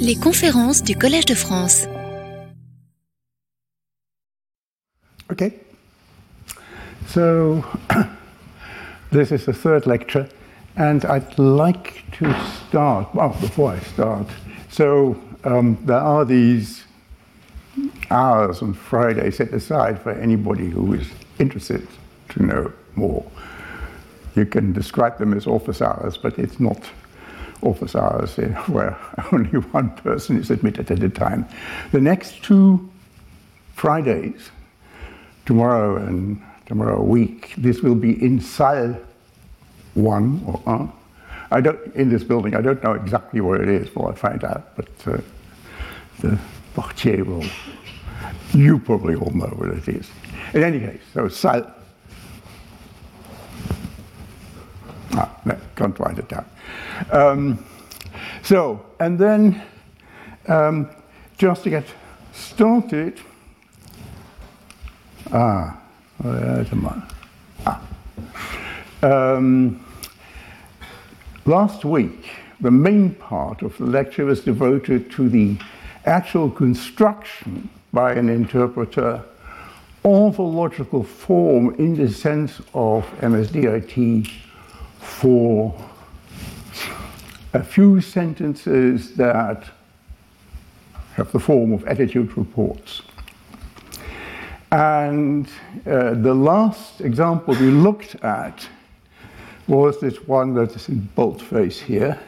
Les conférences du Collège de France. Okay. So, this is the third lecture, and I'd like to start. Well, before I start, so um, there are these hours on Friday set aside for anybody who is interested to know more. You can describe them as office hours, but it's not office hours where only one person is admitted at a time. The next two Fridays, tomorrow and tomorrow week, this will be in Salle 1 or 1. I don't, in this building, I don't know exactly where it is, but I'll find out. But uh, the portier will, you probably all know where it is. In any case, so Salle Ah, no, can't write it down. Um, so, and then um, just to get started, ah, where's the ah. Um, last week, the main part of the lecture was devoted to the actual construction by an interpreter of a logical form in the sense of MSDRT for a few sentences that have the form of attitude reports. And uh, the last example we looked at was this one that is in boldface here.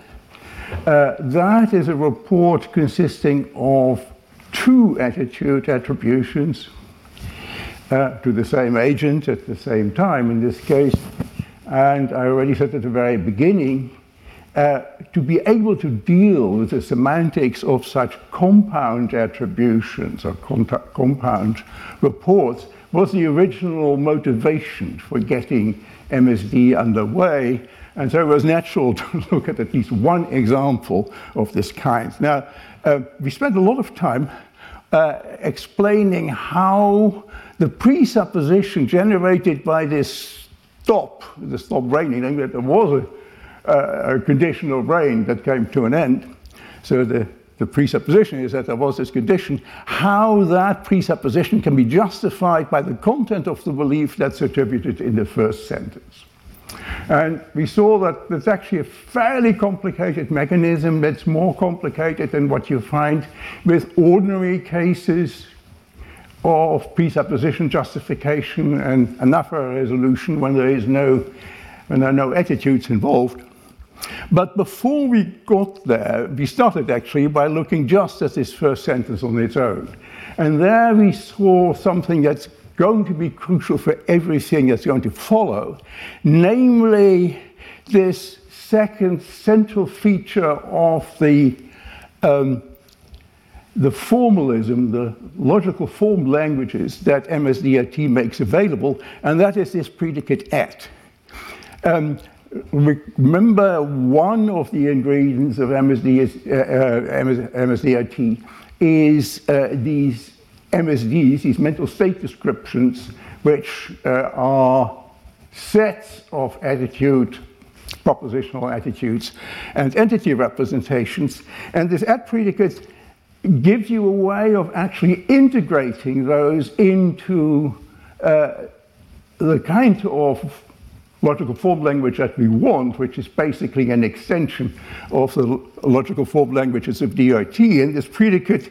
Uh, that is a report consisting of two attitude attributions uh, to the same agent at the same time. In this case, and I already said at the very beginning, uh, to be able to deal with the semantics of such compound attributions or compound reports was the original motivation for getting MSD underway. And so it was natural to look at at least one example of this kind. Now, uh, we spent a lot of time uh, explaining how the presupposition generated by this stop, the stop raining, that there was a, a, conditional brain that came to an end. So the, the presupposition is that there was this condition. How that presupposition can be justified by the content of the belief that's attributed in the first sentence. And we saw that it's actually a fairly complicated mechanism that's more complicated than what you find with ordinary cases of presupposition justification and anaphora resolution when there is no when there are no attitudes involved. But before we got there, we started actually by looking just at this first sentence on its own. And there we saw something that's going to be crucial for everything that's going to follow, namely this second central feature of the um, the formalism, the logical form languages that MSDRT makes available, and that is this predicate at. Um, remember, one of the ingredients of MSD is, uh, uh, MSDRT is uh, these MSDs, these mental state descriptions, which uh, are sets of attitude propositional attitudes and entity representations. And this at predicate gives you a way of actually integrating those into uh, the kind of logical form language that we want, which is basically an extension of the logical form languages of DRT. And this predicate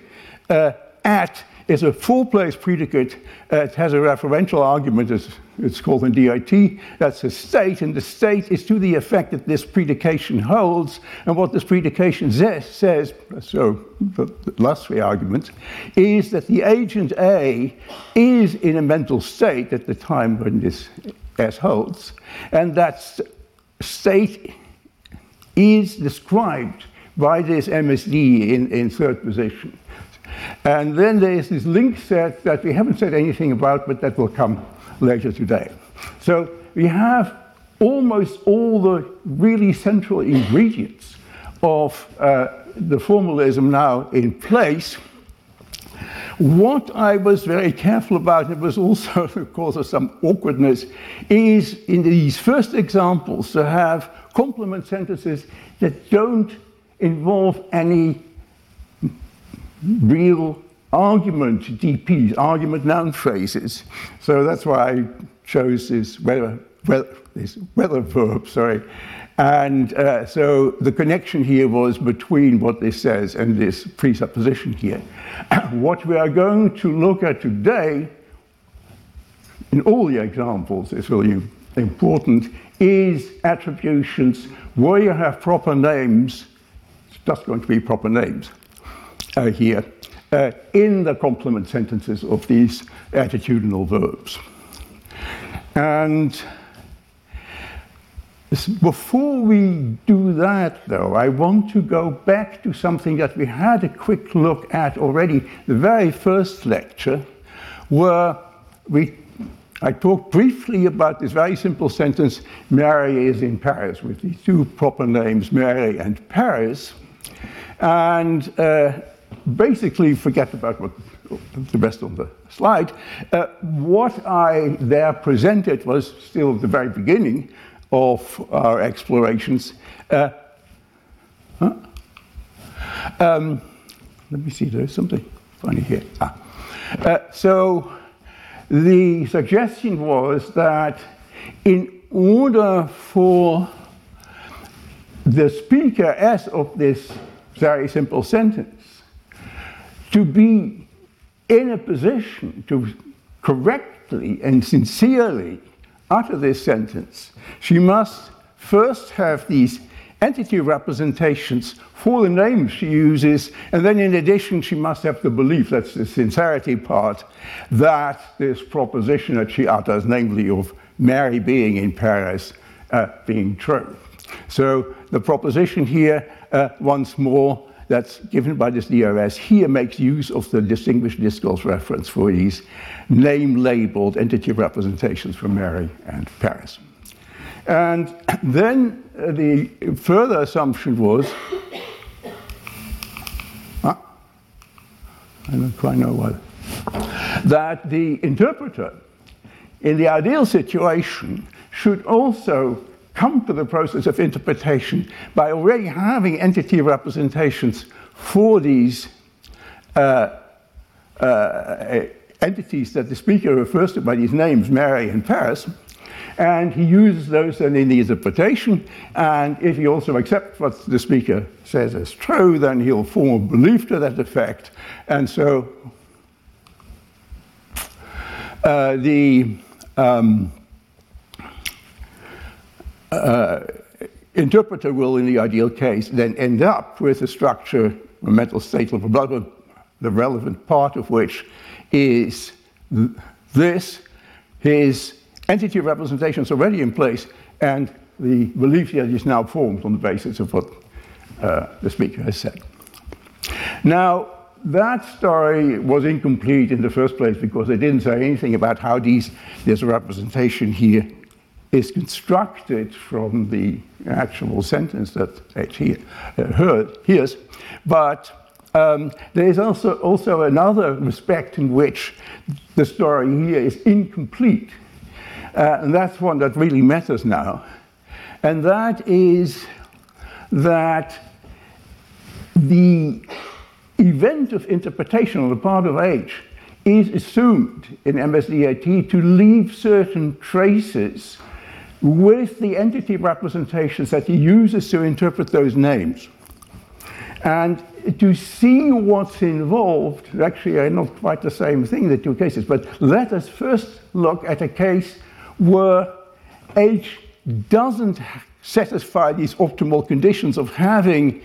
uh, at is a four place predicate. Uh, it has a referential argument, as it's called in DRT. That's a state, and the state is to the effect that this predication holds. And what this predication says, so the last three arguments, is that the agent A is in a mental state at the time when this S holds, and that state is described by this MSD in, in third position. And then there's this link set that we haven't said anything about, but that will come later today. So we have almost all the really central ingredients of uh, the formalism now in place. What I was very careful about, it was also the cause of some awkwardness, is in these first examples to have complement sentences that don't involve any real argument DPs, argument noun phrases. So that's why I chose this weather, weather, this weather verb, sorry. And uh, so the connection here was between what this says and this presupposition here. what we are going to look at today, in all the examples, is really important, is attributions where you have proper names, it's just going to be proper names uh, here, uh, in the complement sentences of these attitudinal verbs. And before we do that, though, I want to go back to something that we had a quick look at already, the very first lecture, where we, I talked briefly about this very simple sentence Mary is in Paris, with these two proper names, Mary and Paris. And uh, basically, forget about what the rest on the slide. Uh, what I there presented was still the very beginning of our explorations. Uh, huh? um, let me see, there's something funny here. Ah. Uh, so the suggestion was that in order for the speaker as of this very simple sentence to be in a position to correctly and sincerely utter this sentence, she must first have these entity representations for the names she uses, and then in addition, she must have the belief, that's the sincerity part, that this proposition that she utters, namely of Mary being in Paris, uh, being true. So the proposition here, uh, once more, that's given by this DRS here makes use of the distinguished discourse reference for these name labeled entity representations for Mary and Paris. And then uh, the further assumption was I don't quite know what that the interpreter in the ideal situation should also come to the process of interpretation by already having entity representations for these uh, uh, entities that the speaker refers to by these names, Mary and Paris. And he uses those then in the interpretation. And if he also accepts what the speaker says as true, then he'll form a belief to that effect. And so uh, the um, uh, interpreter will, in the ideal case, then end up with a structure, a mental state of relevant, the relevant part of which is this, his entity representations already in place, and the belief that is now formed on the basis of what uh, the speaker has said. Now, that story was incomplete in the first place because they didn't say anything about how these, this representation here is constructed from the actual sentence that H uh, heard, hears. But um, there is also, also another respect in which the story here is incomplete. Uh, and that's one that really matters now. And that is that the event of interpretation on the part of H is assumed in MSDRT to leave certain traces with the entity representations that he uses to interpret those names. And to see what's involved, actually, are not quite the same thing, the two cases, but let us first look at a case where H doesn't satisfy these optimal conditions of having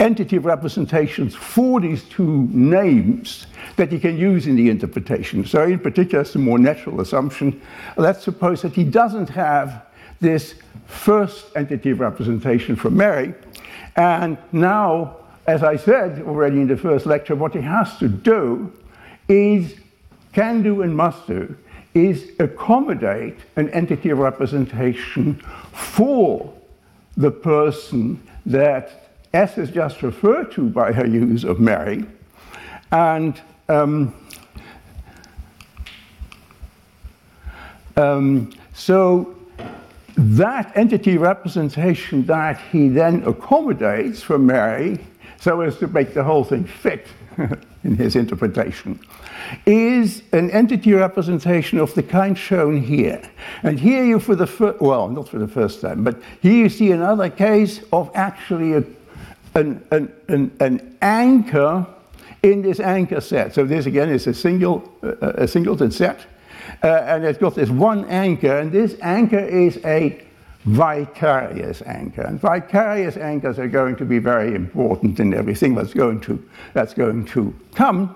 entity representations for these two names that he can use in the interpretation. So, in particular, it's a more natural assumption. Let's suppose that he doesn't have this first entity representation from Mary, and now, as I said already in the first lecture, what he has to do is, can do and must do, is accommodate an entity representation for the person that S is just referred to by her use of Mary. And um, um, so that entity representation that he then accommodates for Mary so as to make the whole thing fit in his interpretation is an entity representation of the kind shown here. And here you for the first, well, not for the first time, but here you see another case of actually a, an, an, an, an anchor in this anchor set. So this again is a single, uh, a singleton set. Uh, and it's got this one anchor, and this anchor is a vicarious anchor. And vicarious anchors are going to be very important in everything that's going to, that's going to come.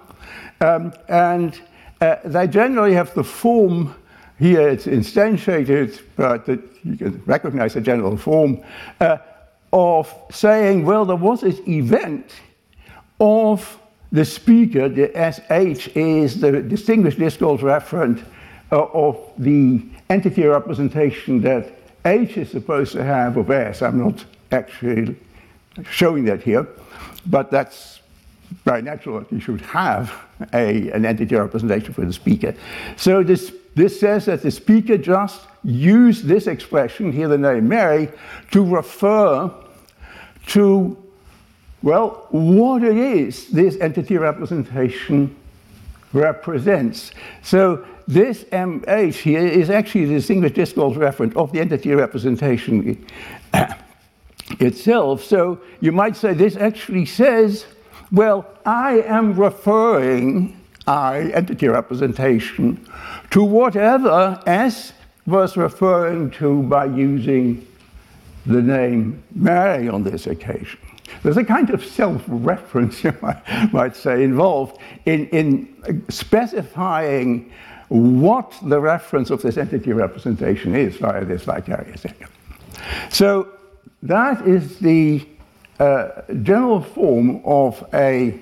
Um, and uh, they generally have the form here, it's instantiated, but you can recognize the general form uh, of saying, well, there was this event of the speaker, the SH is the distinguished discourse referent uh, of the entity representation that H is supposed to have of S. I'm not actually showing that here, but that's very natural that you should have a, an entity representation for the speaker. So this, this says that the speaker just used this expression, here the name Mary, to refer to, well, what it is this entity representation represents. So this MH here is actually the distinguished discourse referent of the entity representation itself. So you might say this actually says, well, I am referring, I, entity representation, to whatever S was referring to by using the name Mary on this occasion. There's a kind of self reference, you might, say, involved in, in specifying what the reference of this entity representation is via this vicarious anchor. So that is the uh, general form of a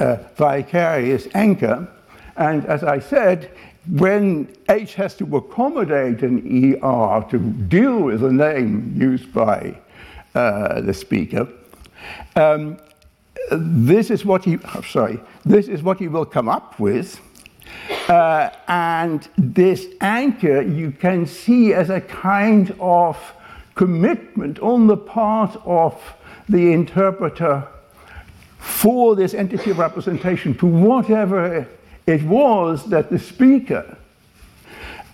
uh, vicarious anchor. And as I said, when H has to accommodate an ER to deal with a name used by uh, the speaker, um, this is what he, oh, sorry, this is what he will come up with uh, and this anchor you can see as a kind of commitment on the part of the interpreter for this entity of representation to whatever it was that the speaker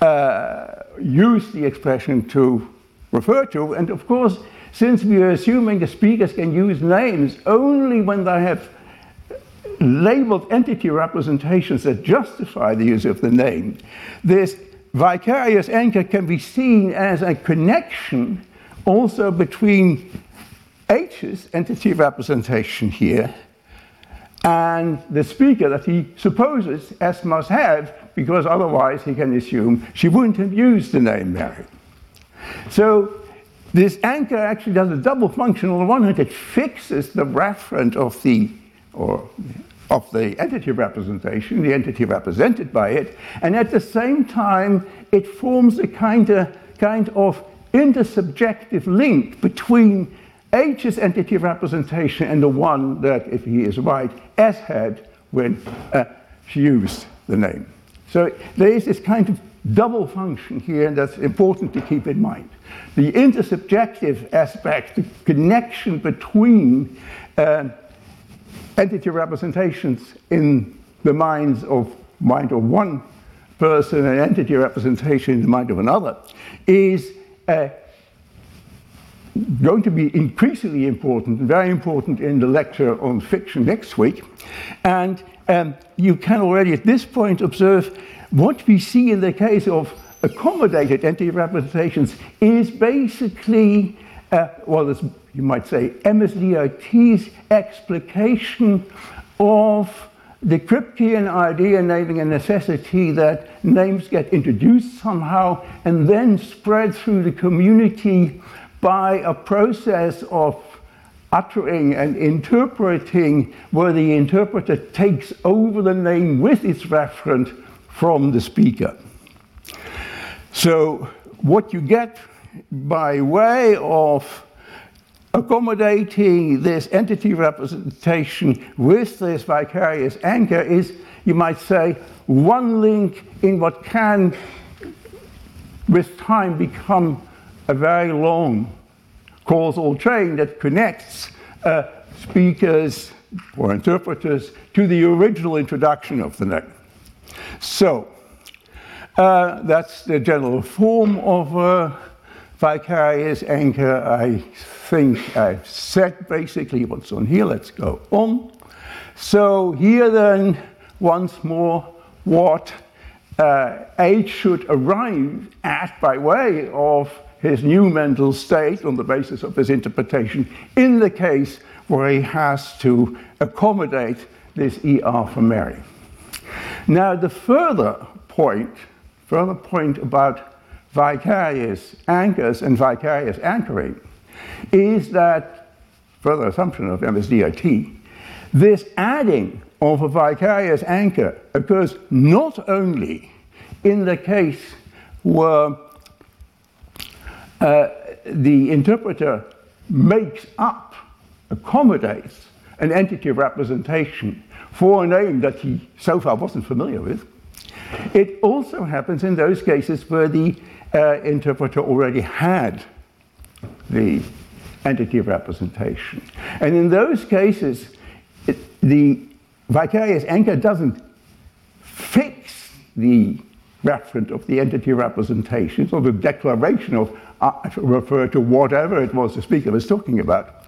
uh, used the expression to refer to. And of course, since we are assuming the speakers can use names only when they have labeled entity representations that justify the use of the name, this vicarious anchor can be seen as a connection also between H's entity representation here and the speaker that he supposes S must have, because otherwise he can assume she wouldn't have used the name Mary. So this anchor actually does a double function. On the one hand, it fixes the referent of the or of the entity representation, the entity represented by it, and at the same time, it forms a kind of, kind of intersubjective link between H's entity representation and the one that, if he is right, S had when uh, she used the name. So there is this kind of double function here, and that's important to keep in mind. The intersubjective aspect, the connection between uh, entity representations in the minds of mind of one person and entity representation in the mind of another is uh, going to be increasingly important, very important in the lecture on fiction next week. And um, you can already at this point observe what we see in the case of accommodated entity representations is basically, uh, well, you might say, MSDRT's explication of the Kripkean idea Naming and Necessity that names get introduced somehow and then spread through the community by a process of uttering and interpreting where the interpreter takes over the name with its referent from the speaker. So what you get by way of accommodating this entity representation with this vicarious anchor is, you might say, one link in what can, with time, become a very long causal chain that connects uh, speakers or interpreters to the original introduction of the name. So, uh, that's the general form of a vicarious anchor. I think I've said basically what's on here. Let's go on. So, here then, once more, what uh, H should arrive at by way of his new mental state on the basis of his interpretation in the case where he has to accommodate this ER for Mary. Now, the further point, further point about vicarious anchors and vicarious anchoring is that, further assumption of MSDRT, this adding of a vicarious anchor occurs not only in the case where uh, the interpreter makes up, accommodates an entity of representation for a name that he so far wasn't familiar with. It also happens in those cases where the uh, interpreter already had the entity of representation. And in those cases, it, the vicarious anchor doesn't fix the referent of the entity representation, or the declaration of refer to whatever it was the speaker was talking about.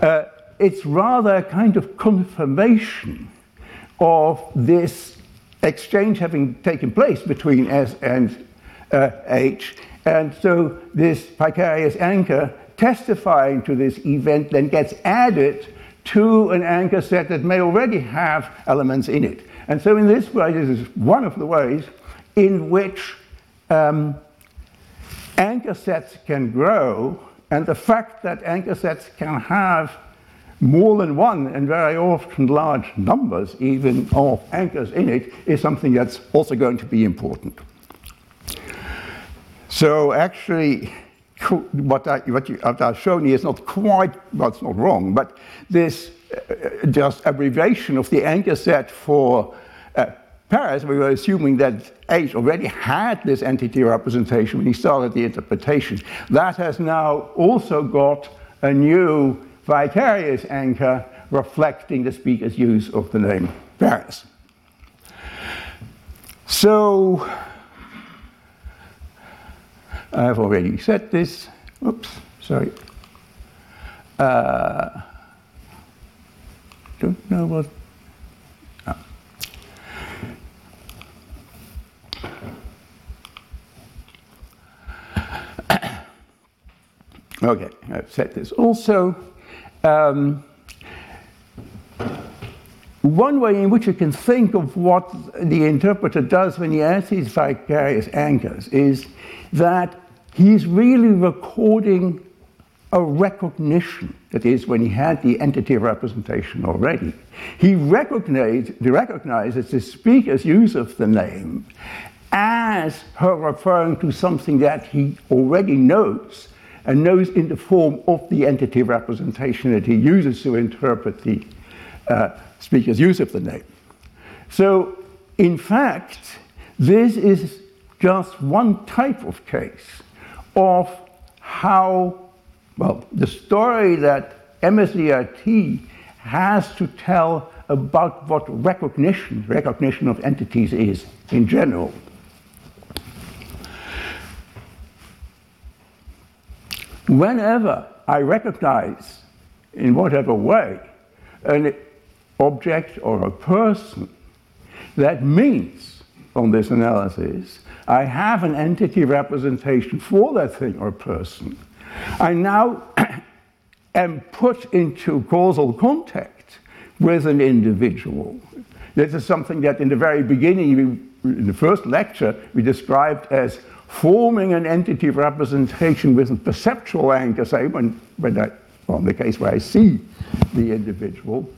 Uh, it's rather a kind of confirmation of this exchange having taken place between S and uh, H. And so this vicarious anchor testifying to this event then gets added to an anchor set that may already have elements in it. And so in this way, this is one of the ways in which um, anchor sets can grow, and the fact that anchor sets can have more than one and very often large numbers even of anchors in it is something that's also going to be important. So actually, what, I, what, you, what I've shown you is not quite, well, it's not wrong, but this uh, just abbreviation of the anchor set for uh, Paris, we were assuming that H already had this entity representation when he started the interpretation. That has now also got a new vicarious anchor reflecting the speaker's use of the name Paris. So, I've already said this. Oops, sorry. Uh, don't know what Okay, I've said this. Also, um, one way in which you can think of what the interpreter does when he adds these vicarious anchors is that he's really recording a recognition. That is, when he had the entity representation already, he recognized, recognizes the speaker's use of the name as her referring to something that he already knows and knows in the form of the entity representation that he uses to interpret the uh, speaker's use of the name. So, in fact, this is just one type of case of how, well, the story that MSDRT has to tell about what recognition, recognition of entities is in general. Whenever I recognize, in whatever way, an object or a person, that means, on this analysis, I have an entity representation for that thing or person. I now am put into causal contact with an individual. This is something that in the very beginning, in the first lecture, we described as forming an entity of representation with a perceptual anchor, say, when, when I, well, in the case where I see the individual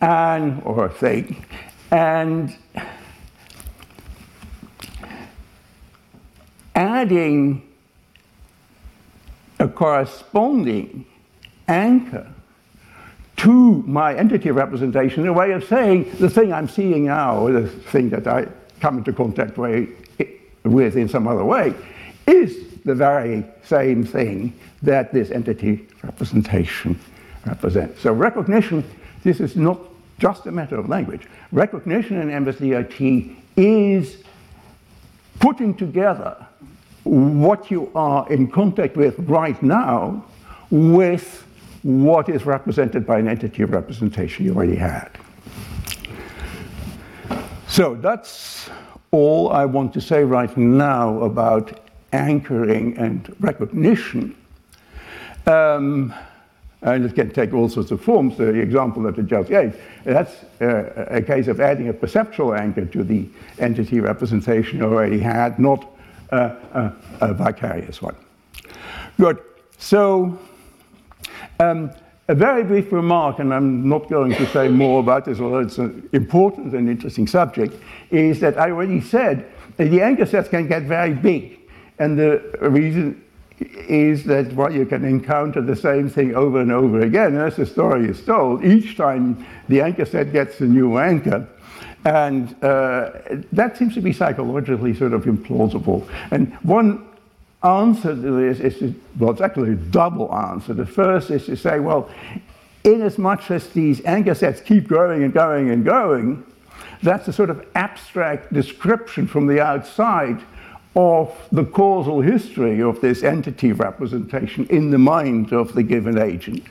and or a thing, and adding a corresponding anchor to my entity of representation, a way of saying the thing I'm seeing now, the thing that I come into contact with with in some other way is the very same thing that this entity representation represents. So recognition, this is not just a matter of language. Recognition in MSDRT is putting together what you are in contact with right now with what is represented by an entity of representation you already had. So that's all I want to say right now about anchoring and recognition. Um, and it can take all sorts of forms. The example that I just gave, that's uh, a case of adding a perceptual anchor to the entity representation already had, not a, a vicarious one. Good. So, um, a very brief remark, and I'm not going to say more about this, although it's an important and interesting subject, is that I already said that the anchor sets can get very big. And the reason is that well, you can encounter the same thing over and over again. As the story is told, each time the anchor set gets a new anchor, and uh, that seems to be psychologically sort of implausible. And one answer to this is, to, well, it's actually a double answer. The first is to say, well, in as these anchor sets keep growing and growing and growing, that's a sort of abstract description from the outside of the causal history of this entity representation in the mind of the given agent.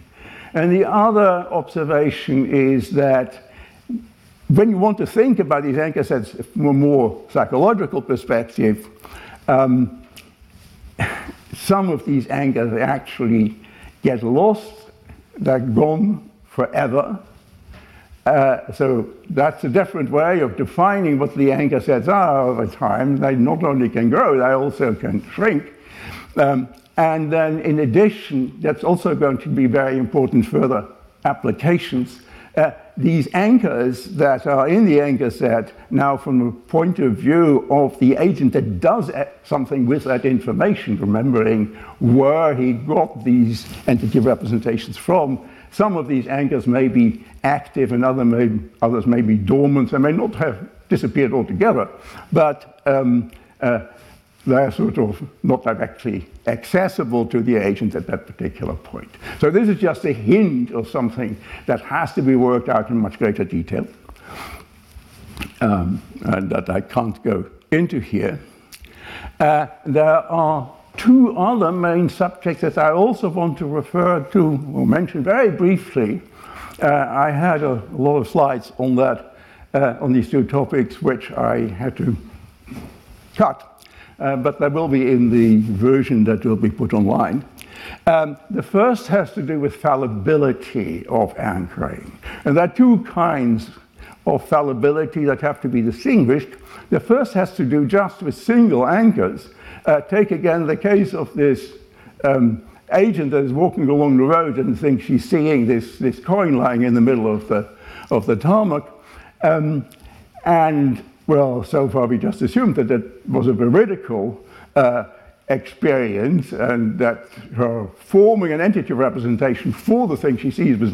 And the other observation is that when you want to think about these anchor sets from a more psychological perspective, um, some of these anchors actually get lost, they're gone forever. Uh, so that's a different way of defining what the anchor sets are over time. They not only can grow, they also can shrink. Um, and then, in addition, that's also going to be very important further applications uh, these anchors that are in the anchor set now from the point of view of the agent that does something with that information, remembering where he got these entity representations from, some of these anchors may be active and other may, others may be dormant. They may not have disappeared altogether, but um, uh, they're sort of not directly accessible to the agent at that particular point. So this is just a hint of something that has to be worked out in much greater detail, um, and that I can't go into here. Uh, there are two other main subjects that I also want to refer to or mention very briefly. Uh, I had a lot of slides on that, uh, on these two topics, which I had to cut but they will be in the version that will be put online. Um, the first has to do with fallibility of anchoring. And there are two kinds of fallibility that have to be distinguished. The first has to do just with single anchors. Uh, take again the case of this um, agent that is walking along the road and thinks she's seeing this, this coin lying in the middle of the, of the tarmac. Um, and well, so far we just assumed that that was a veridical uh, experience and that her forming an entity representation for the thing she sees was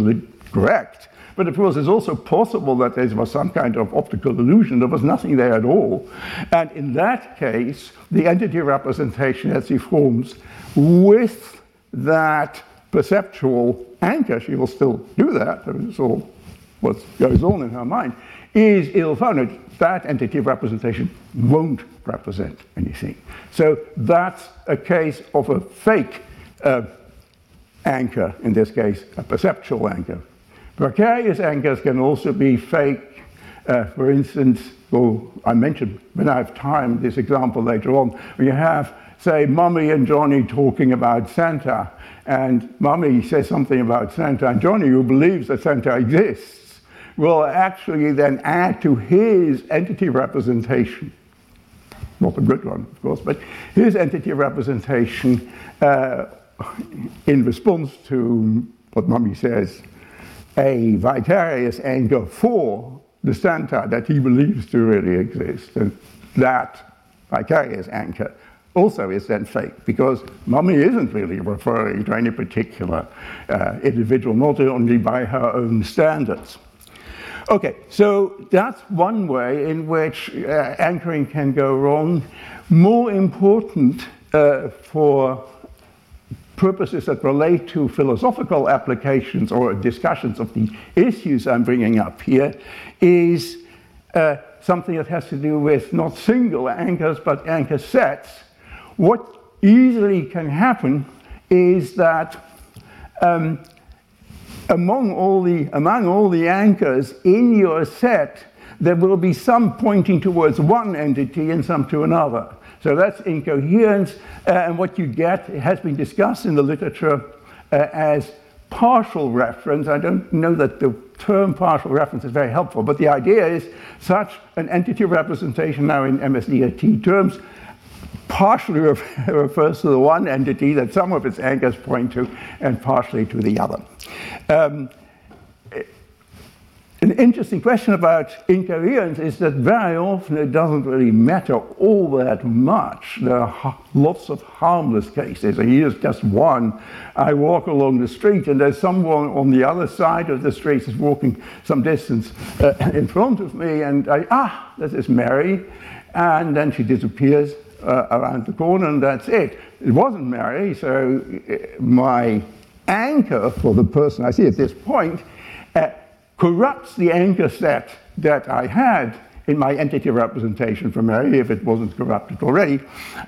correct. But of course, it's also possible that there was some kind of optical illusion. There was nothing there at all. And in that case, the entity representation as she forms with that perceptual anchor, she will still do that. It's all what goes on in her mind, is ill-founded that entity of representation won't represent anything. So that's a case of a fake uh, anchor, in this case, a perceptual anchor. Vicarious anchors can also be fake. Uh, for instance, well, I mentioned when I have time this example later on, when you have, say, Mummy and Johnny talking about Santa, and Mummy says something about Santa, and Johnny, who believes that Santa exists, will actually then add to his entity representation, not a good one, of course, but his entity representation uh, in response to what Mummy says, a vicarious anchor for the Santa that he believes to really exist. And that vicarious anchor also is then fake because Mummy isn't really referring to any particular uh, individual, not only by her own standards. Okay, so that's one way in which uh, anchoring can go wrong. More important, uh, for purposes that relate to philosophical applications or discussions of the issues I'm bringing up here is uh, something that has to do with not single anchors but anchor sets. What easily can happen is that um, among all the among all the anchors in your set, there will be some pointing towards one entity and some to another. So that's incoherence, uh, and what you get has been discussed in the literature uh, as partial reference. I don't know that the term partial reference is very helpful, but the idea is such an entity representation now in MSDRT terms partially refers to the one entity that some of its anchors point to, and partially to the other. Um, an interesting question about incoherence is that very often it doesn't really matter all that much. There are lots of harmless cases. Here's just one. I walk along the street and there's someone on the other side of the street is walking some distance uh, in front of me and I, ah, that is Mary. And then she disappears uh, around the corner and that's it. It wasn't Mary, so uh, my anchor for the person I see at this point uh, corrupts the anchor set that I had in my entity representation for Mary, if it wasn't corrupted already.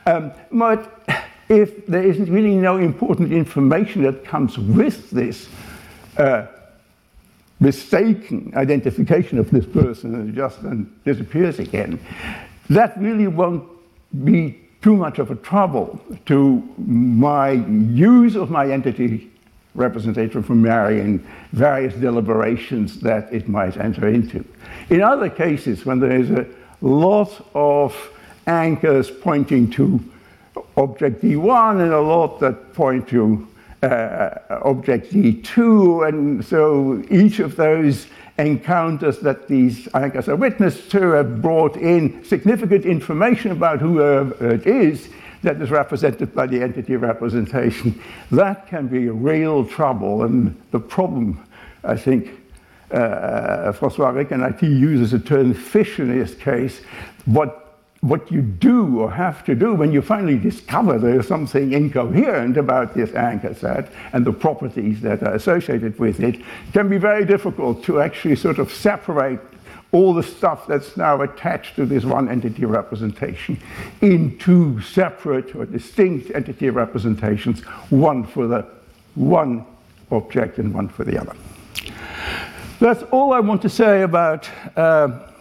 Um, but if there isn't really no important information that comes with this uh, mistaken identification of this person and just then disappears again, that really won't be too much of a trouble to my use of my entity representation from Mary in various deliberations that it might enter into. In other cases, when there is a lot of anchors pointing to object D1 and a lot that point to uh, object D2, and so each of those encounters that these anchors are witness to have brought in significant information about who it is that is represented by the entity representation. That can be a real trouble, and the problem, I think, uh, Francois Recanati uses the term fish in this case. What what you do or have to do when you finally discover there's something incoherent about this anchor set and the properties that are associated with it can be very difficult to actually sort of separate all the stuff that's now attached to this one entity representation in two separate or distinct entity representations, one for the one object and one for the other. That's all I want to say about uh,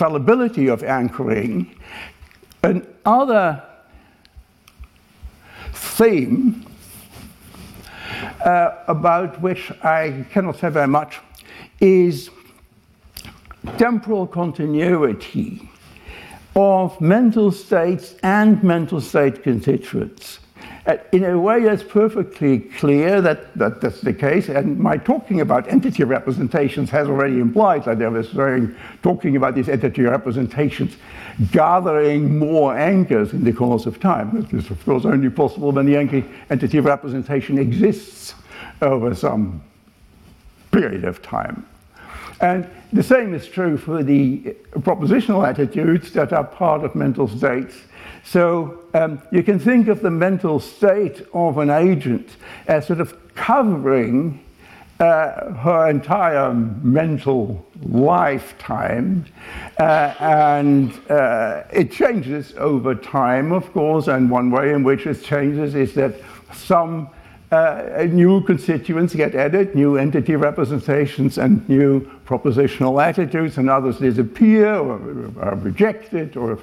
fallibility of anchoring. Another theme uh, about which I cannot say very much is temporal continuity of mental states and mental state constituents. Uh, in a way, it's perfectly clear that, that that's the case. And my talking about entity representations has already implied that I was very talking about these entity representations gathering more anchors in the course of time. It is, of course, only possible when the entity representation exists over some period of time. And the same is true for the propositional attitudes that are part of mental states. So um, you can think of the mental state of an agent as sort of covering uh, her entire mental lifetime. Uh, and uh, it changes over time, of course, and one way in which it changes is that some uh, new constituents get added, new entity representations and new propositional attitudes, and others disappear or are rejected or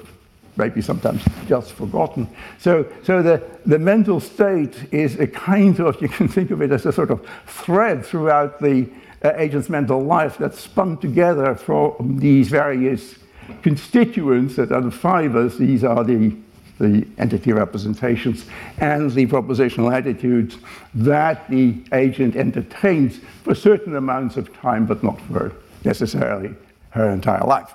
maybe sometimes just forgotten. So, so the, the mental state is a kind of, you can think of it as a sort of thread throughout the uh, agent's mental life that's spun together from these various constituents that are the fibers. These are the the entity representations and the propositional attitudes that the agent entertains for certain amounts of time, but not for necessarily her entire life.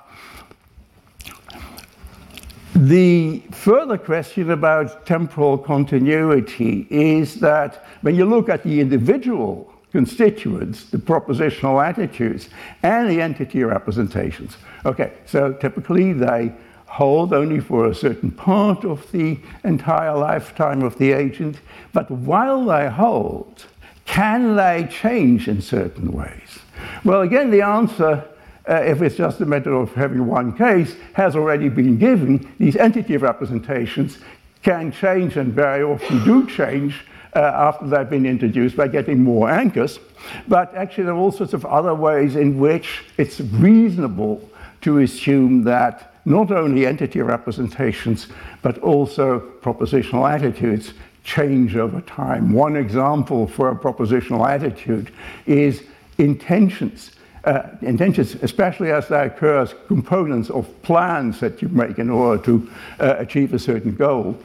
The further question about temporal continuity is that when you look at the individual constituents, the propositional attitudes, and the entity representations, okay, so typically they hold only for a certain part of the entire lifetime of the agent, but while they hold, can they change in certain ways? Well, again, the answer, uh, if it's just a matter of having one case, has already been given. These entity representations can change and very often do change uh, after they've been introduced by getting more anchors. But actually, there are all sorts of other ways in which it's reasonable to assume that not only entity representations, but also propositional attitudes change over time. One example for a propositional attitude is intentions. Uh, intentions, especially as they occur as components of plans that you make in order to uh, achieve a certain goal.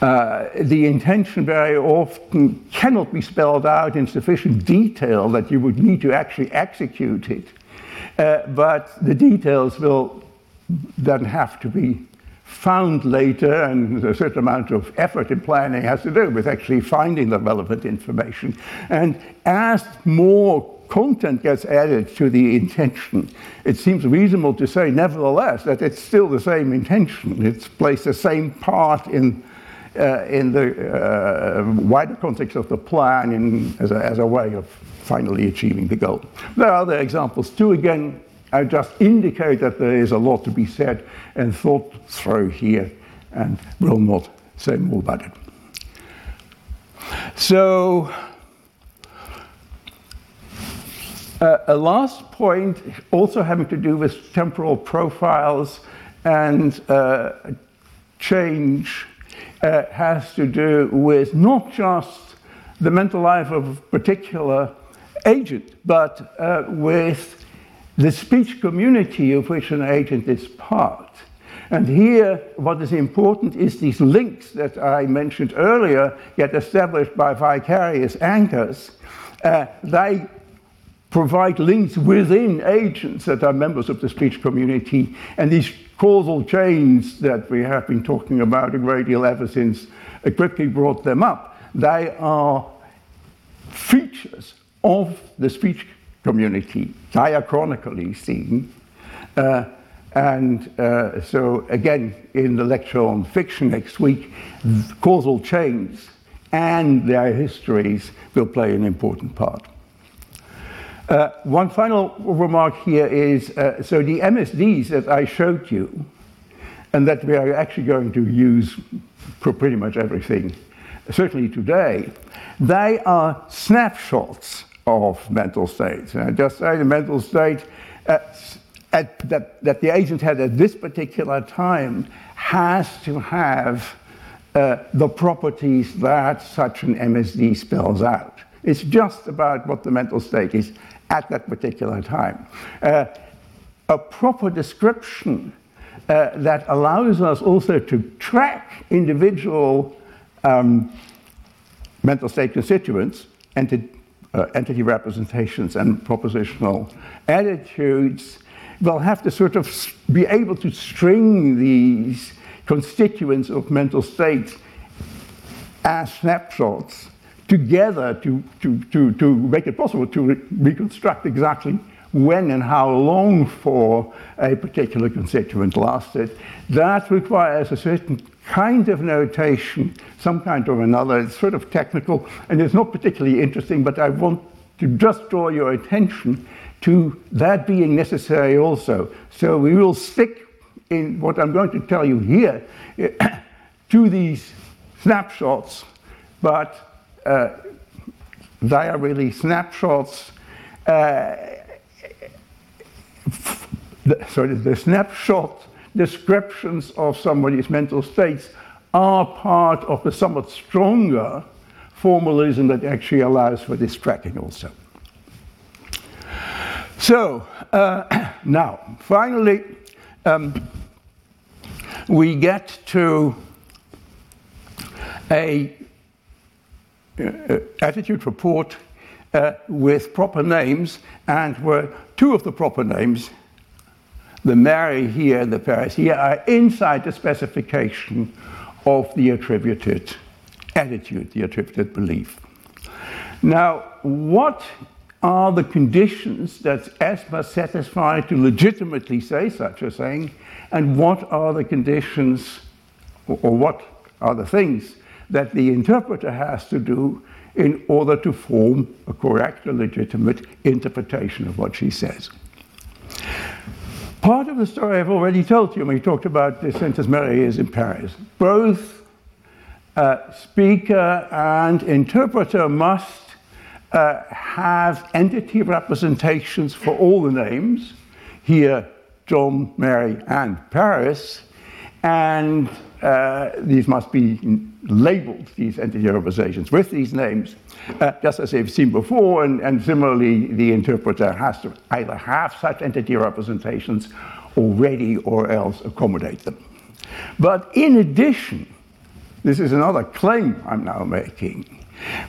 Uh, the intention very often cannot be spelled out in sufficient detail that you would need to actually execute it. Uh, but the details will then have to be found later, and a certain amount of effort in planning has to do with actually finding the relevant information. And as more content gets added to the intention, it seems reasonable to say, nevertheless, that it's still the same intention. It's placed the same part in uh, in the uh, wider context of the plan in, as, a, as a way of finally achieving the goal. There are other examples too. Again, I just indicate that there is a lot to be said and thought through here, and will not say more about it. So, uh, a last point, also having to do with temporal profiles and uh, change uh, has to do with not just the mental life of a particular agent, but uh, with the speech community of which an agent is part. And here, what is important is these links that I mentioned earlier get established by vicarious anchors. Uh, they provide links within agents that are members of the speech community, and these causal chains that we have been talking about a great deal ever since Kripke brought them up, they are features of the speech community, diachronically seen. Uh, and uh, so, again, in the lecture on fiction next week, causal chains and their histories will play an important part. Uh, one final remark here is uh, so the MSDs that I showed you, and that we are actually going to use for pretty much everything, certainly today, they are snapshots of mental states. And I just say the mental state uh, at, that, that the agent had at this particular time has to have uh, the properties that such an MSD spells out. It's just about what the mental state is at that particular time. Uh, a proper description uh, that allows us also to track individual um, mental state constituents, enti- uh, entity representations, and propositional attitudes, will have to sort of be able to string these constituents of mental states as snapshots together to, to, to, to make it possible to re- reconstruct exactly when and how long for a particular constituent lasted. That requires a certain kind of notation, some kind or another. It's sort of technical and it's not particularly interesting, but I want to just draw your attention to that being necessary also. So we will stick in what I'm going to tell you here to these snapshots, but they are really snapshots. Uh, the, sorry, the snapshot descriptions of somebody's mental states are part of the somewhat stronger formalism that actually allows for this tracking also. So, uh, now, finally, um, we get to a uh, attitude report uh, with proper names, and where two of the proper names, the Mary here and the Paris here, are inside the specification of the attributed attitude, the attributed belief. Now, what are the conditions that S must satisfy to legitimately say such a thing, and what are the conditions or, or what are the things that the interpreter has to do in order to form a correct or legitimate interpretation of what she says. Part of the story I've already told you when we talked about the Saint Mary is in Paris. Both uh, speaker and interpreter must uh, have entity representations for all the names. Here, John, Mary, and Paris. And uh, these must be labeled, these entity representations, with these names, uh, just as they've seen before, and, and, similarly, the interpreter has to either have such entity representations already or else accommodate them. But in addition, this is another claim I'm now making.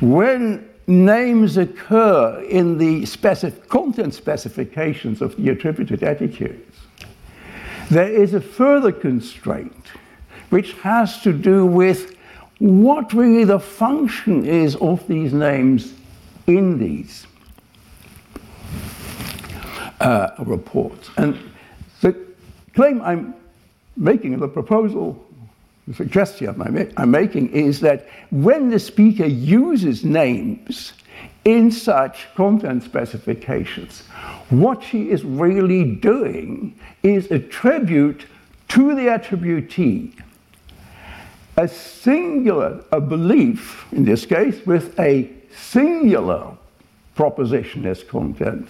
When names occur in the specific content specifications of the attributed attitudes, there is a further constraint which has to do with what really the function is of these names in these uh, reports. And the claim I'm making, the proposal, the suggestion I'm making is that when the speaker uses names in such content specifications, what she is really doing is a tribute to the attributee a singular, a belief, in this case, with a singular proposition as content,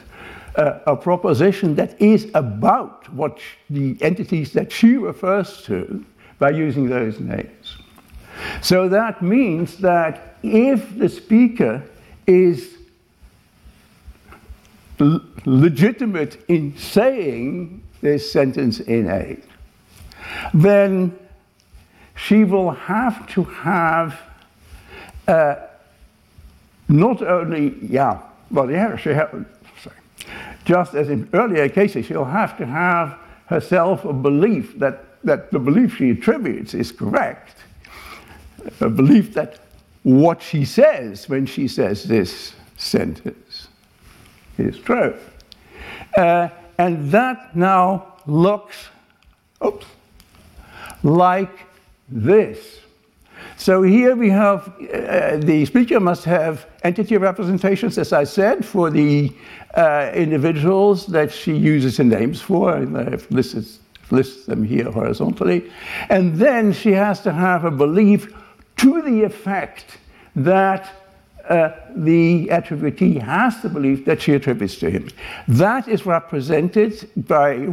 uh, a proposition that is about what the entities that she refers to by using those names. So that means that if the speaker is l- legitimate in saying this sentence in A, then she will have to have uh, not only, yeah, well, yeah, she have, sorry, just as in earlier cases, she'll have to have herself a belief that, that the belief she attributes is correct, a belief that what she says when she says this sentence is true. Uh, and that now looks, oops, like this. So here we have uh, the speaker must have entity representations, as I said, for the uh, individuals that she uses the names for. And I've listed, lists them here horizontally. And then she has to have a belief to the effect that uh, the attributee has the belief that she attributes to him. That is represented by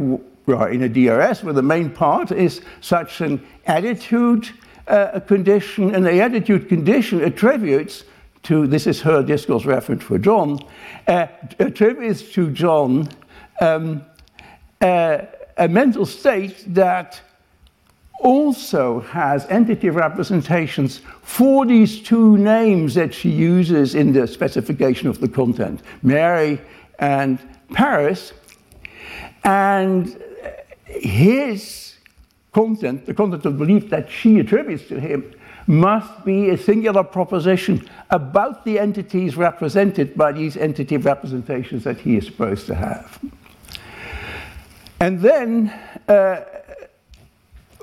in a DRS where the main part is such an attitude uh, condition, and the attitude condition attributes to, this is her discourse reference for John, uh, attributes to John um, uh, a mental state that also has entity representations for these two names that she uses in the specification of the content, Mary and Paris. And his content, the content of belief that she attributes to him, must be a singular proposition about the entities represented by these entity representations that he is supposed to have. And then, uh,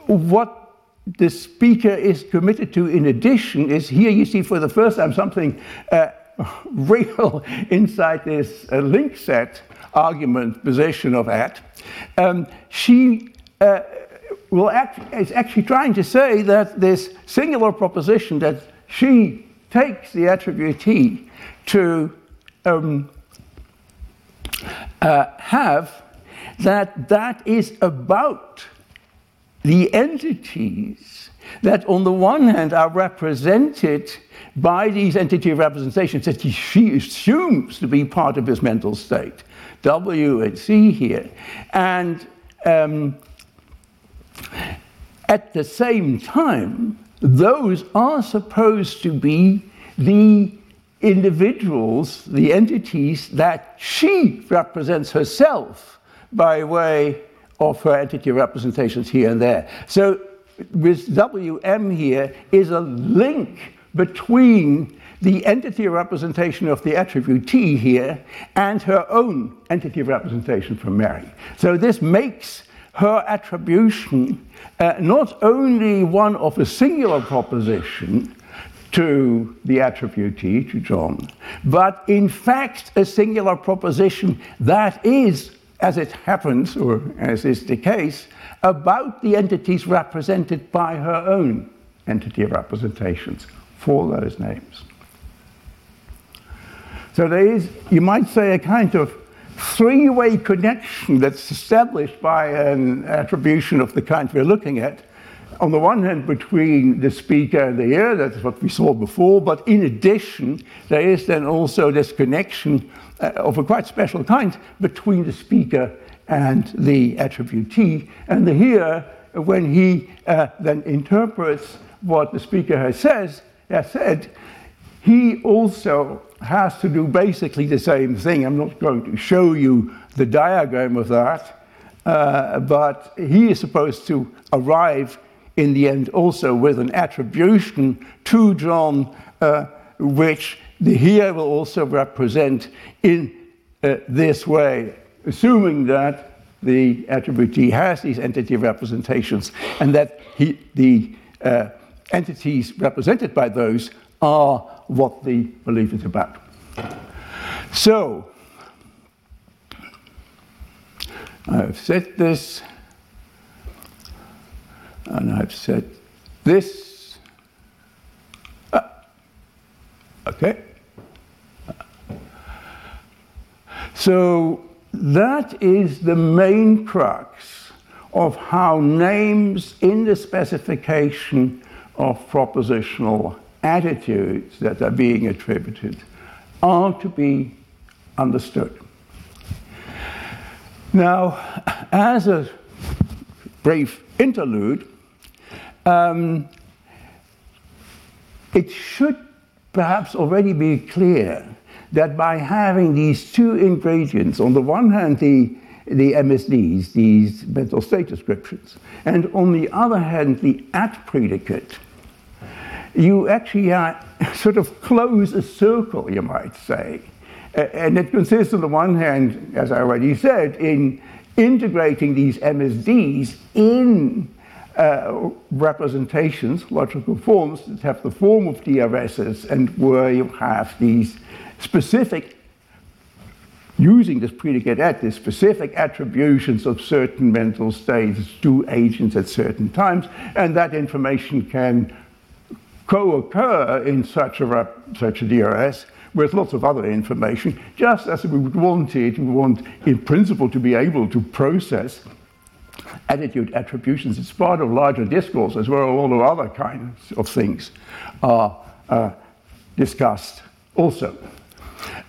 what the speaker is committed to in addition is here you see for the first time something uh, real inside this uh, link set argument position of at, um, she uh, will act, is actually trying to say that this singular proposition that she takes the attributee to um, uh, have, that that is about the entities that on the one hand are represented by these entity representations that she assumes to be part of his mental state. W and C here. And um, at the same time, those are supposed to be the individuals, the entities that she represents herself by way of her entity representations here and there. So, with WM here is a link between the entity representation of the attributee here and her own entity representation for Mary. So this makes her attribution uh, not only one of a singular proposition to the attributee, to John, but in fact a singular proposition that is, as it happens, or as is the case, about the entities represented by her own entity of representations for those names. So there is, you might say, a kind of three way connection that's established by an attribution of the kind we're looking at. On the one hand, between the speaker and the ear, that's what we saw before, but in addition, there is then also this connection uh, of a quite special kind between the speaker and the attributee. And hearer, when he uh, then interprets what the speaker has, says, has said, he also has to do basically the same thing. I'm not going to show you the diagram of that, uh, but he is supposed to arrive in the end also with an attribution to John, uh, which the here will also represent in uh, this way, assuming that the attributee has these entity representations and that he, the uh, entities represented by those are what the belief is about. So, I've said this, and I've said this. Uh, okay. So, that is the main crux of how names in the specification of propositional attitudes that are being attributed are to be understood. Now, as a brief interlude, um, it should perhaps already be clear that by having these two ingredients, on the one hand, the, the MSDs, these mental state descriptions, and on the other hand, the at predicate, you actually uh, sort of close a circle, you might say. And it consists, on the one hand, as I already said, in integrating these MSDs in uh, representations, logical forms that have the form of DRSs, and where you have these specific, using this predicate at, these specific attributions of certain mental states to agents at certain times, and that information can co-occur in such a, such a DRS with lots of other information, just as we would want it, we want in principle to be able to process attitude attributions. It's part of larger discourse as well, a of other kinds of things are uh, discussed also.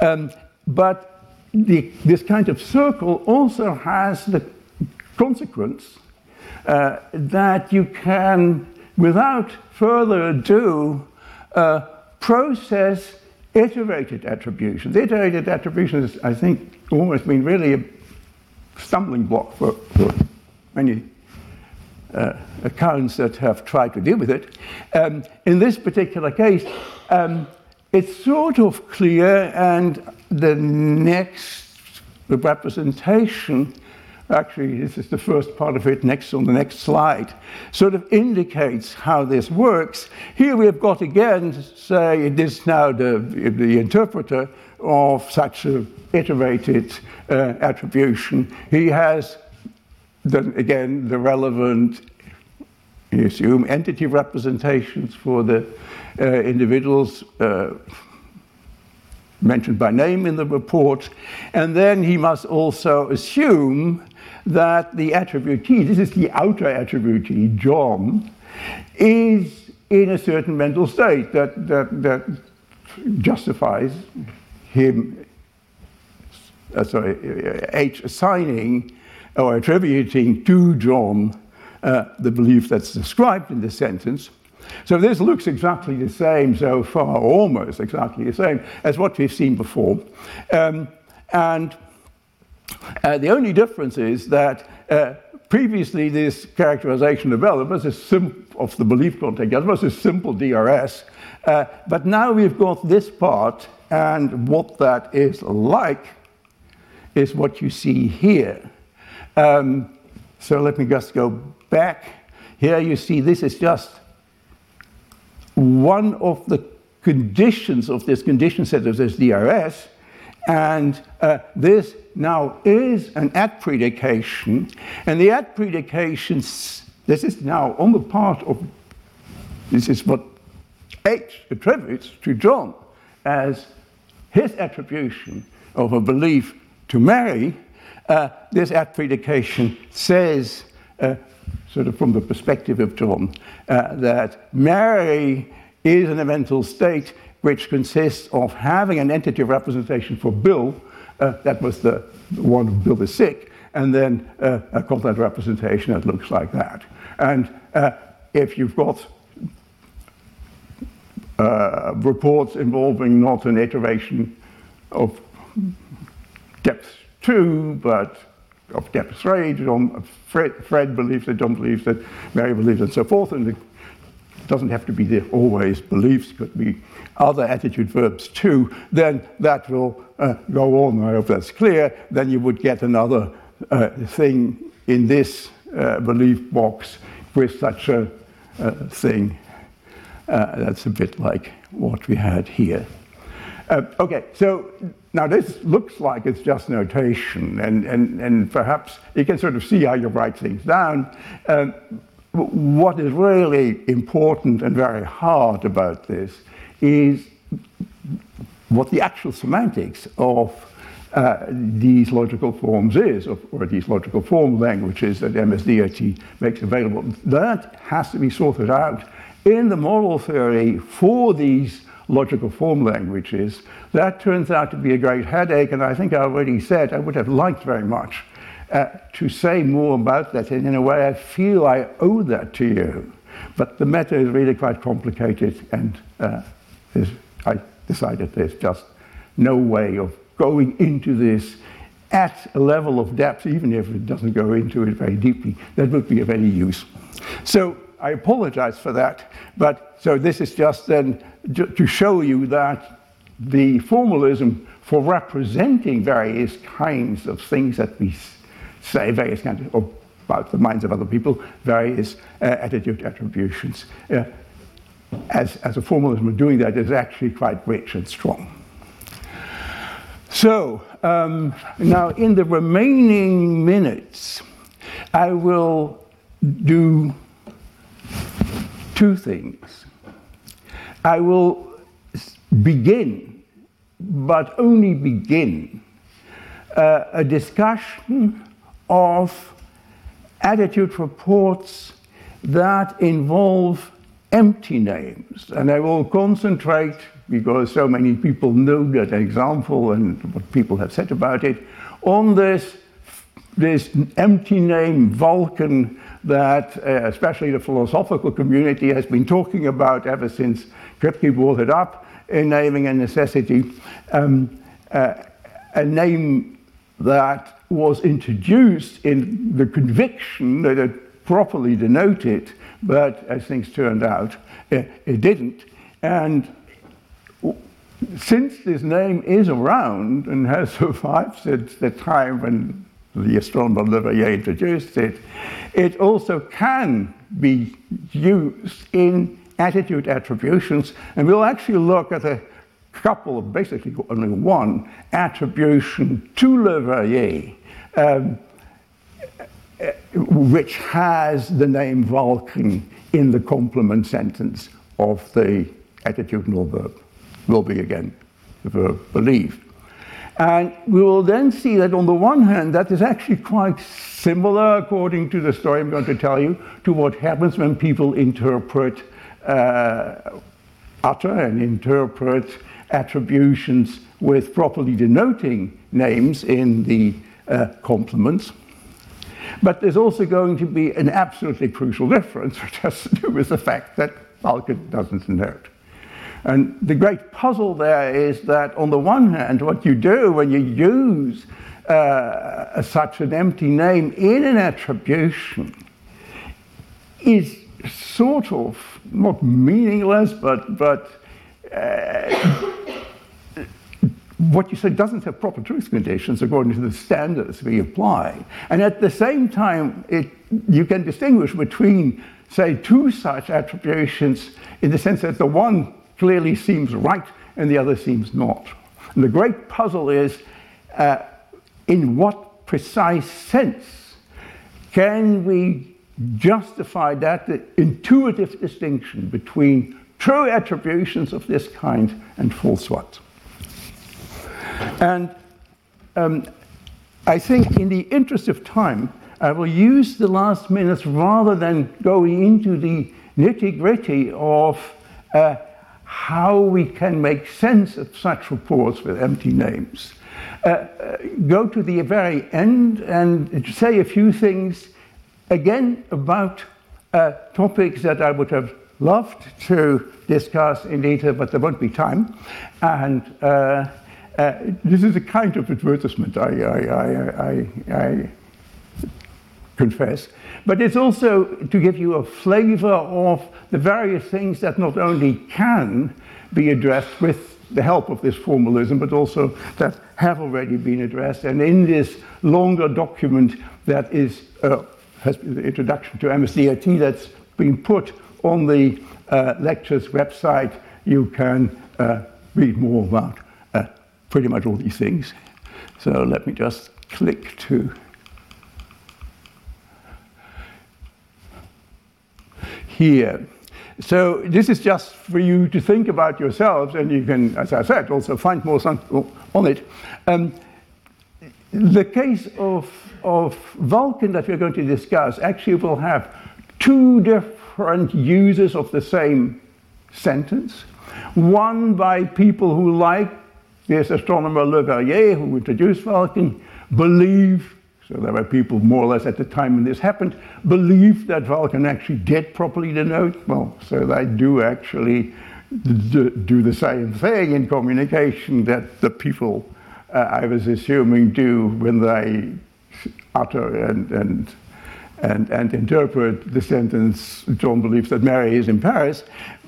Um, but the, this kind of circle also has the consequence uh, that you can, without further ado, uh, process iterated attributions. Iterated attribution has, I think, almost been really a stumbling block for, for many uh, accounts that have tried to deal with it. Um, in this particular case, um, it's sort of clear, and the next representation actually, this is the first part of it next on the next slide, sort of indicates how this works. Here we have got again, say, it is now the, the interpreter of such an iterated uh, attribution. He has, the, again, the relevant, you assume, entity representations for the uh, individuals. Uh, mentioned by name in the report, and then he must also assume that the attributee, this is the outer attributee, John, is in a certain mental state that, that, that justifies him, uh, sorry, H assigning or attributing to John uh, the belief that's described in the sentence. So this looks exactly the same so far, almost exactly the same as what we've seen before. Um, and uh, the only difference is that uh, previously, this characterization of developed as a sim- of the belief context. That was a simple DRS. Uh, but now we've got this part, and what that is like is what you see here. Um, so let me just go back. Here you see this is just one of the conditions of this condition set of this DRS. And uh, this now is an at predication. And the at predications, this is now on the part of, this is what H attributes to John as his attribution of a belief to Mary. Uh, this at predication says, uh, sort of from the perspective of John, uh, that Mary is an eventual state which consists of having an entity of representation for Bill, uh, that was the, one Bill is sick, and then uh, a content representation that looks like that. And uh, if you've got uh, reports involving not an iteration of depth two, but of depth three, John, Fred, Fred believes that John believes that Mary believes and so forth, and it doesn't have to be there always beliefs, could be other attitude verbs too, then that will uh, go on. I hope that's clear. Then you would get another uh, thing in this uh, belief box with such a thing. Uh, that's a bit like what we had here. Uh, okay, so now this looks like it's just notation, and, and, and perhaps you can sort of see how you write things down. Um, what is really important and very hard about this is what the actual semantics of uh, these logical forms is, or, or, these logical form languages that MSDRT makes available. That has to be sorted out in the model theory for these logical form languages. That turns out to be a great headache, and I think I already said I would have liked very much uh, to say more about that, and in a way I feel I owe that to you. But the matter is really quite complicated, and uh, I decided there's just no way of going into this at a level of depth, even if it doesn't go into it very deeply. That would be of any use. So I apologize for that, but so this is just then to show you that the formalism for representing various kinds of things that we say, various kinds of, about the minds of other people, various uh, attitude attributions, uh, as, as a formalism of doing that is actually quite rich and strong. So, um, now in the remaining minutes, I will do two things. I will begin, but only begin, uh, a discussion of attitude reports that involve empty names. And I will concentrate, because so many people know that example and what people have said about it, on this, this empty name Vulcan that uh, especially the philosophical community has been talking about ever since Kripke brought it up in Naming and Necessity. Um, uh, a name that was introduced in the conviction that it properly denoted but as things turned out, it, it didn't. And since this name is around and has survived since the time when the astronomer Leverrier introduced it, it also can be used in attitude attributions. And we'll actually look at a couple of, basically only one, attribution to Leverrier. Um, which has the name Vulcan in the complement sentence of the attitudinal verb. Will be again the verb believe. And we will then see that on the one hand, that is actually quite similar, according to the story I'm going to tell you, to what happens when people interpret, uh, utter and interpret attributions with properly denoting names in the uh, complements. But there's also going to be an absolutely crucial difference, which has to do with the fact that Vulcan doesn't inherit. And the great puzzle there is that, on the one hand, what you do when you use uh, such an empty name in an attribution is sort of not meaningless, but, but uh, what you say doesn't have proper truth conditions according to the standards we apply. And at the same time, it, you can distinguish between, say, two such attributions in the sense that the one clearly seems right and the other seems not. And the great puzzle is uh, in what precise sense can we justify that intuitive distinction between true attributions of this kind and false ones? And um, I think, in the interest of time, I will use the last minutes rather than going into the nitty gritty of uh, how we can make sense of such reports with empty names. Uh, uh, go to the very end and say a few things again about uh, topics that I would have loved to discuss in detail, but there won't be time. And uh, uh, this is a kind of advertisement, I, I, I, I, confess. But it's also to give you a flavor of the various things that not only can be addressed with the help of this formalism, but also that have already been addressed. And in this longer document that is uh, has been the introduction to MSDRT that's been put on the uh, lectures website, you can uh, read more about pretty much all these things. So let me just click to here. So this is just for you to think about yourselves, and you can, as I said, also find more on it. Um, the case of, of Vulcan that we're going to discuss actually will have two different uses of the same sentence. One by people who like this astronomer Leverrier, who introduced Vulcan, believed, so there were people more or less at the time when this happened, believed that Vulcan actually did properly denote. Well, so they do actually do the same thing in communication that the people uh, I was assuming do when they utter and, and, and, and interpret the sentence, John believes that Mary is in Paris.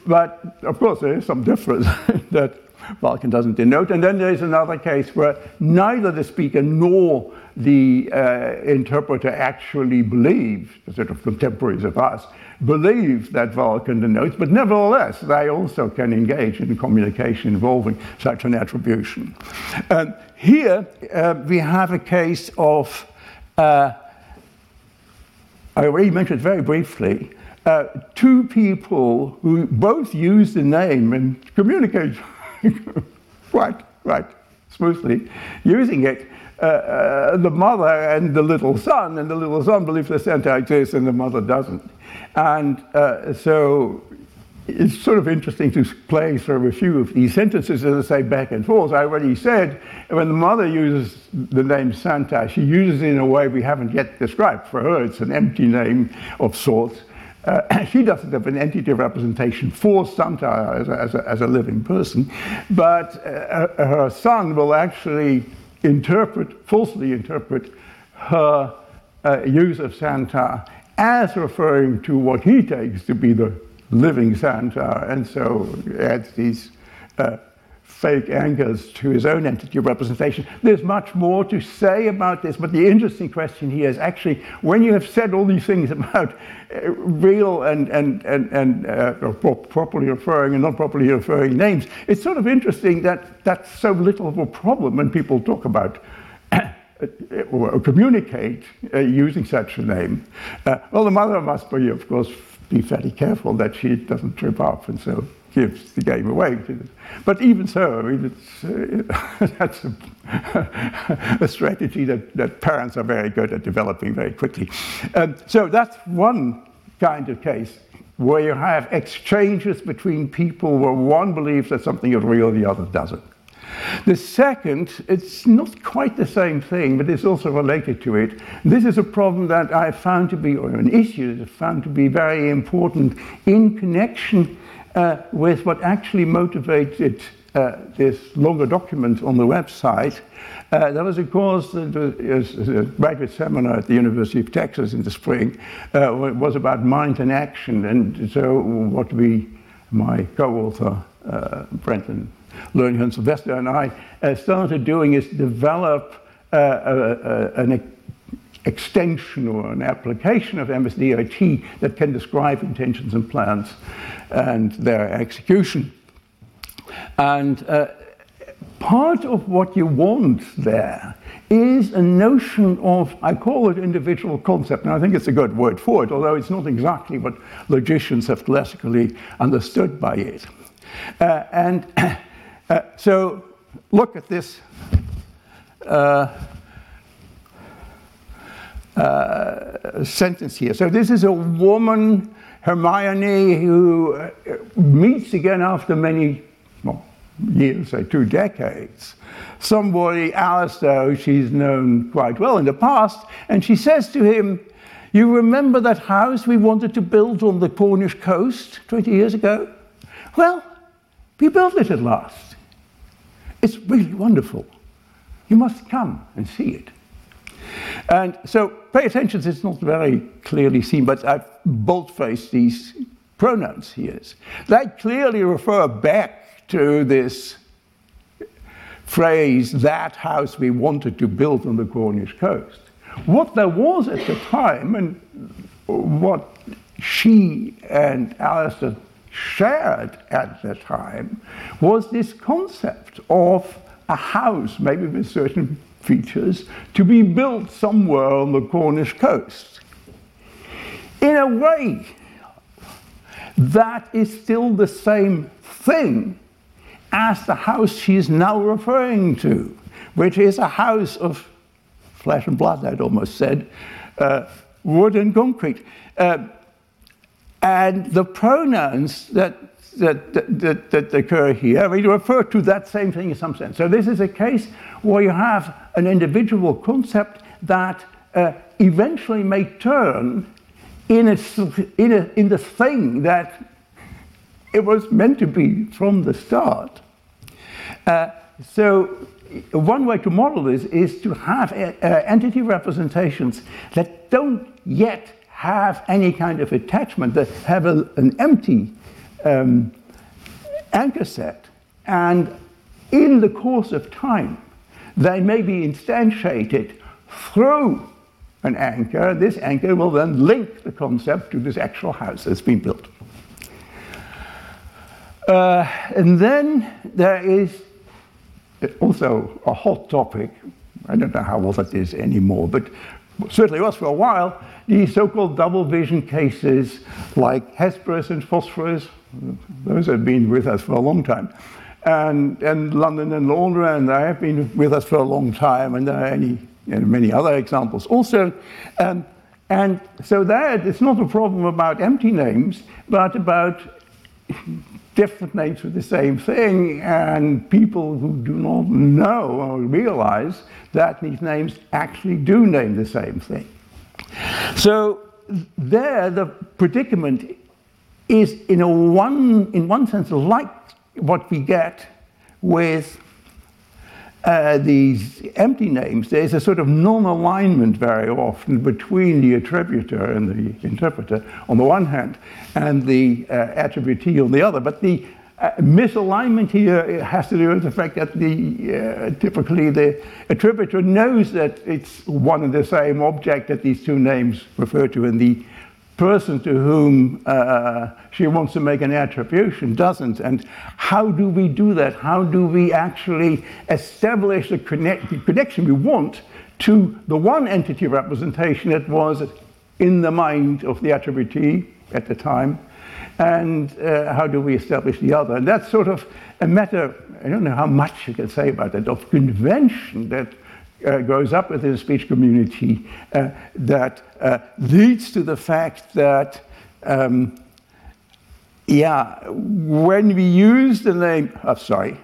But of course, there is some difference that Vulcan doesn't denote. And then there's another case where neither the speaker nor the uh, interpreter actually believe, the sort of contemporaries of us, believe that Vulcan denotes, but nevertheless, they also can engage in communication involving such an attribution. Um, here uh, we have a case of, uh, I already mentioned very briefly, uh, two people who both use the name and communicate quite, quite smoothly using it. Uh, uh, the mother and the little son, and the little son believes the Santa exists and the mother doesn't. And uh, so it's sort of interesting to play through a few of these sentences I say back and forth. I already said when the mother uses the name Santa, she uses it in a way we haven't yet described. For her, it's an empty name of sorts. Uh, she doesn't have an entity representation for Santa as a, as a, as a living person, but uh, her son will actually interpret, falsely interpret, her uh, use of Santa as referring to what he takes to be the living Santa, and so adds these uh, fake anchors to his own entity representation. There's much more to say about this, but the interesting question here is actually when you have said all these things about uh, real and, and, and, and uh, properly referring and not properly referring names, it's sort of interesting that that's so little of a problem when people talk about or communicate uh, using such a name. Uh, well, the mother must be, of course, be fairly careful that she doesn't trip up and so gives the game away. But even so, I mean, uh, that's a, a, strategy that, that parents are very good at developing very quickly. Um, so that's one kind of case where you have exchanges between people where one believes that something is real, the other doesn't. The second, it's not quite the same thing, but it's also related to it. This is a problem that I found to be, or an issue that I found to be very important in connection uh, with what actually motivated uh, this longer document on the website. Uh, there was a course, that was a graduate seminar at the University of Texas in the spring. Uh, it was about mind and action. And so, what we, my co author, uh, Brenton Lernihan Sylvester, and I uh, started doing is develop uh, an extension or an application of MSDRT that can describe intentions and plans and their execution. And uh, part of what you want there is a notion of, I call it individual concept, and I think it's a good word for it, although it's not exactly what logicians have classically understood by it. Uh, and uh, so look at this. Uh, uh, sentence here. So, this is a woman, Hermione, who uh, meets again after many years, say two decades, somebody, Alistair, she's known quite well in the past, and she says to him, You remember that house we wanted to build on the Cornish coast 20 years ago? Well, we built it at last. It's really wonderful. You must come and see it. And so pay attention, it's not very clearly seen, but I've bold-faced these pronouns here. They clearly refer back to this phrase, that house we wanted to build on the Cornish coast. What there was at the time, and what she and Alistair shared at the time, was this concept of a house, maybe with certain features, to be built somewhere on the Cornish coast. In a way, that is still the same thing as the house she's now referring to, which is a house of flesh and blood, I'd almost said, uh, wood and concrete. Uh, and the pronouns that, that, that, that, occur here mean, refer to that same thing in some sense. So, this is a case where you have an individual concept that uh, eventually may turn in, in, a, in the thing that it was meant to be from the start. Uh, so one way to model this is to have uh, uh, entity representations that don't yet have any kind of attachment, that have a, an empty um, anchor set, and in the course of time, they may be instantiated through an anchor. This anchor will then link the concept to this actual house that's been built. Uh, and then there is also a hot topic. I don't know how well that is anymore, but certainly was for a while. The so-called double vision cases like Hesperus and Phosphorus, those have been with us for a long time. And, and London and Londres, they have been with us for a long time, and there are any, many other examples also. Um, and so that it's not a problem about empty names, but about different names for the same thing, and people who do not know or realize that these names actually do name the same thing. So there, the predicament is in a one, in one sense like what we get with uh, these empty names, there's a sort of non-alignment very often between the attributor and the interpreter on the one hand, and the uh, attributee on the other. But the uh, misalignment here has to do with the fact that the, uh, typically the attributor knows that it's one and the same object that these two names refer to, and the person to whom uh, she wants to make an attribution doesn't. And how do we do that? How do we actually establish the, connect, the connection we want to the one entity representation that was in the mind of the attributee at the time? And uh, how do we establish the other? And that's sort of a matter, I don't know how much you can say about that, of convention that uh, grows up within the speech community uh, that uh, leads to the fact that, um, yeah, when we use the name, oh, sorry,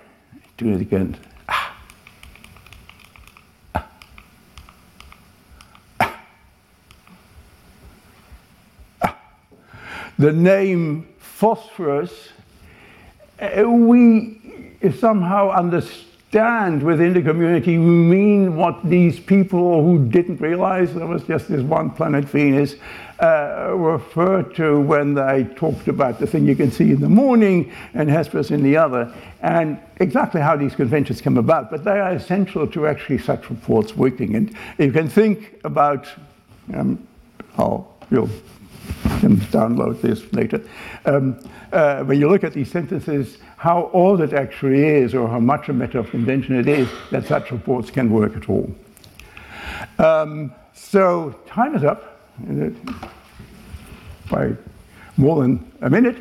do it again. The name phosphorus, uh, we somehow understand within the community who mean what these people who didn't realize there was just this one planet Venus uh, referred to when they talked about the thing you can see in the morning and Hesperus in the other, and exactly how these conventions come about. But they are essential to actually such reports working. And you can think about, um, how you'll can download this later. Um, uh, when you look at these sentences, how old it actually is, or how much a matter of convention it is, that such reports can work at all. Um, so time is up by more than a minute.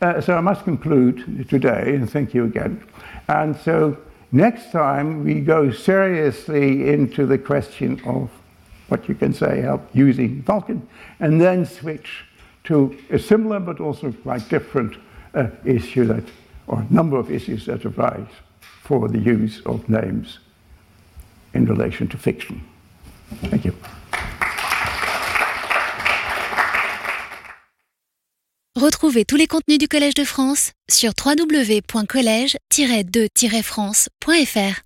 Uh, so I must conclude today, and thank you again. And so next time we go seriously into the question of what you can say help using Vulkan, and then switch to a similar but also quite different uh, issue that, or number of issues that arise for the use of names in relation to fiction. Thank you. Retrouvez tous les contenus du Collège de France sur www.colège-2-france.fr.